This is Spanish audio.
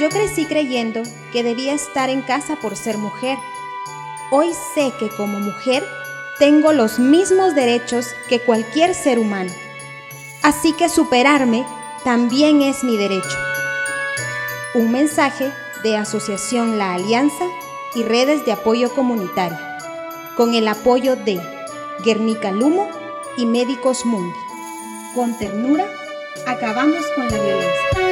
Yo crecí creyendo que debía estar en casa por ser mujer. Hoy sé que como mujer tengo los mismos derechos que cualquier ser humano. Así que superarme también es mi derecho. Un mensaje de Asociación La Alianza y redes de apoyo comunitario, con el apoyo de Guernica Lumo y Médicos Mundi. Con ternura, acabamos con la violencia.